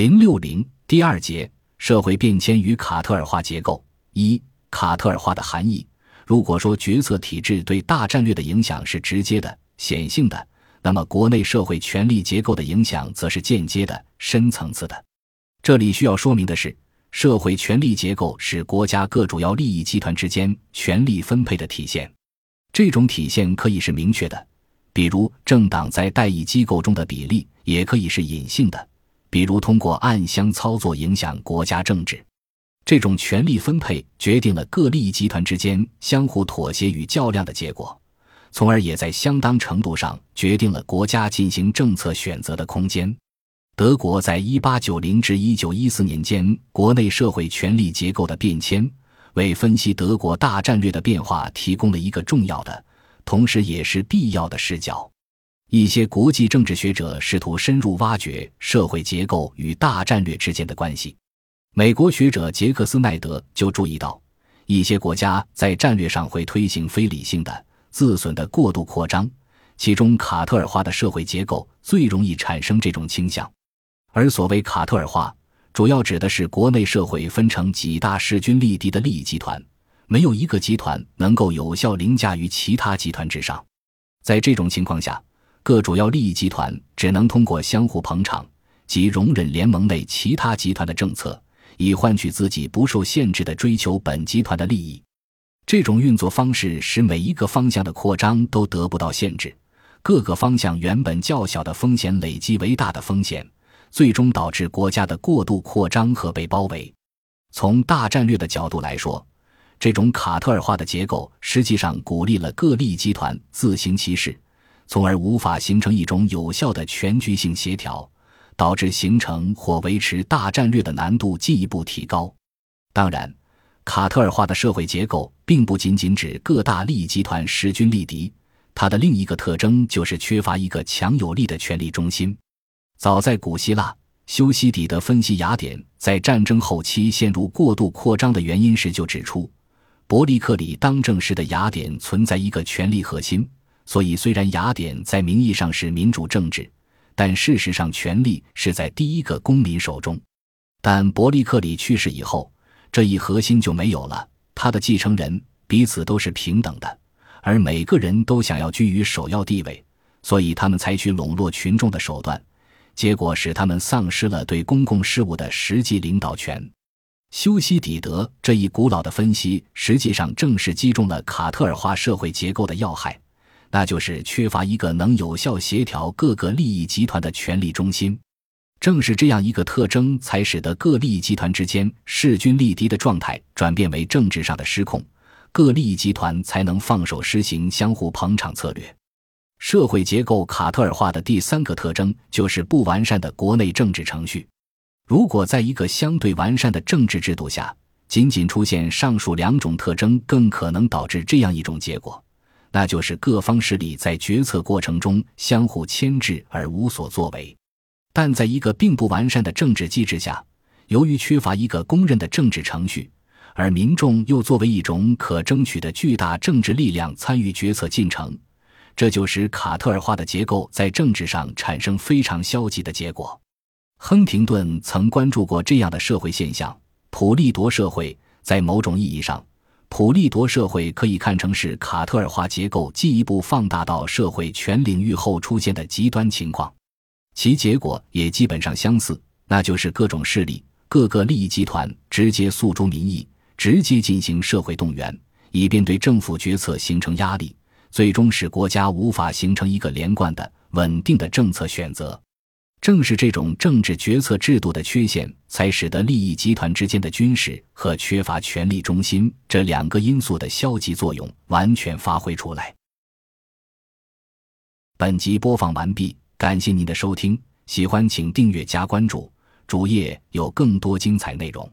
零六零第二节社会变迁与卡特尔化结构一卡特尔化的含义。如果说决策体制对大战略的影响是直接的、显性的，那么国内社会权力结构的影响则是间接的、深层次的。这里需要说明的是，社会权力结构是国家各主要利益集团之间权力分配的体现。这种体现可以是明确的，比如政党在代议机构中的比例；也可以是隐性的。比如通过暗箱操作影响国家政治，这种权力分配决定了各利益集团之间相互妥协与较量的结果，从而也在相当程度上决定了国家进行政策选择的空间。德国在一八九零至一九一四年间国内社会权力结构的变迁，为分析德国大战略的变化提供了一个重要的，同时也是必要的视角。一些国际政治学者试图深入挖掘社会结构与大战略之间的关系。美国学者杰克斯奈德就注意到，一些国家在战略上会推行非理性的、自损的过度扩张，其中卡特尔化的社会结构最容易产生这种倾向。而所谓卡特尔化，主要指的是国内社会分成几大势均力敌的利益集团，没有一个集团能够有效凌驾于其他集团之上。在这种情况下，各主要利益集团只能通过相互捧场及容忍联盟内其他集团的政策，以换取自己不受限制的追求本集团的利益。这种运作方式使每一个方向的扩张都得不到限制，各个方向原本较小的风险累积为大的风险，最终导致国家的过度扩张和被包围。从大战略的角度来说，这种卡特尔化的结构实际上鼓励了各利益集团自行其事。从而无法形成一种有效的全局性协调，导致形成或维持大战略的难度进一步提高。当然，卡特尔化的社会结构并不仅仅指各大利益集团势均力敌，它的另一个特征就是缺乏一个强有力的权力中心。早在古希腊，修昔底德分析雅典在战争后期陷入过度扩张的原因时就指出，伯利克里当政时的雅典存在一个权力核心。所以，虽然雅典在名义上是民主政治，但事实上权力是在第一个公民手中。但伯利克里去世以后，这一核心就没有了。他的继承人彼此都是平等的，而每个人都想要居于首要地位，所以他们采取笼络群众的手段，结果使他们丧失了对公共事务的实际领导权。修昔底德这一古老的分析，实际上正是击中了卡特尔化社会结构的要害。那就是缺乏一个能有效协调各个利益集团的权力中心。正是这样一个特征，才使得各利益集团之间势均力敌的状态转变为政治上的失控，各利益集团才能放手实行相互捧场策略。社会结构卡特尔化的第三个特征就是不完善的国内政治程序。如果在一个相对完善的政治制度下，仅仅出现上述两种特征，更可能导致这样一种结果。那就是各方势力在决策过程中相互牵制而无所作为，但在一个并不完善的政治机制下，由于缺乏一个公认的政治程序，而民众又作为一种可争取的巨大政治力量参与决策进程，这就使卡特尔化的结构在政治上产生非常消极的结果。亨廷顿曾关注过这样的社会现象：普利多社会，在某种意义上。普利铎社会可以看成是卡特尔化结构进一步放大到社会全领域后出现的极端情况，其结果也基本上相似，那就是各种势力、各个利益集团直接诉诸民意，直接进行社会动员，以便对政府决策形成压力，最终使国家无法形成一个连贯的、稳定的政策选择。正是这种政治决策制度的缺陷，才使得利益集团之间的军事和缺乏权力中心这两个因素的消极作用完全发挥出来。本集播放完毕，感谢您的收听，喜欢请订阅加关注，主页有更多精彩内容。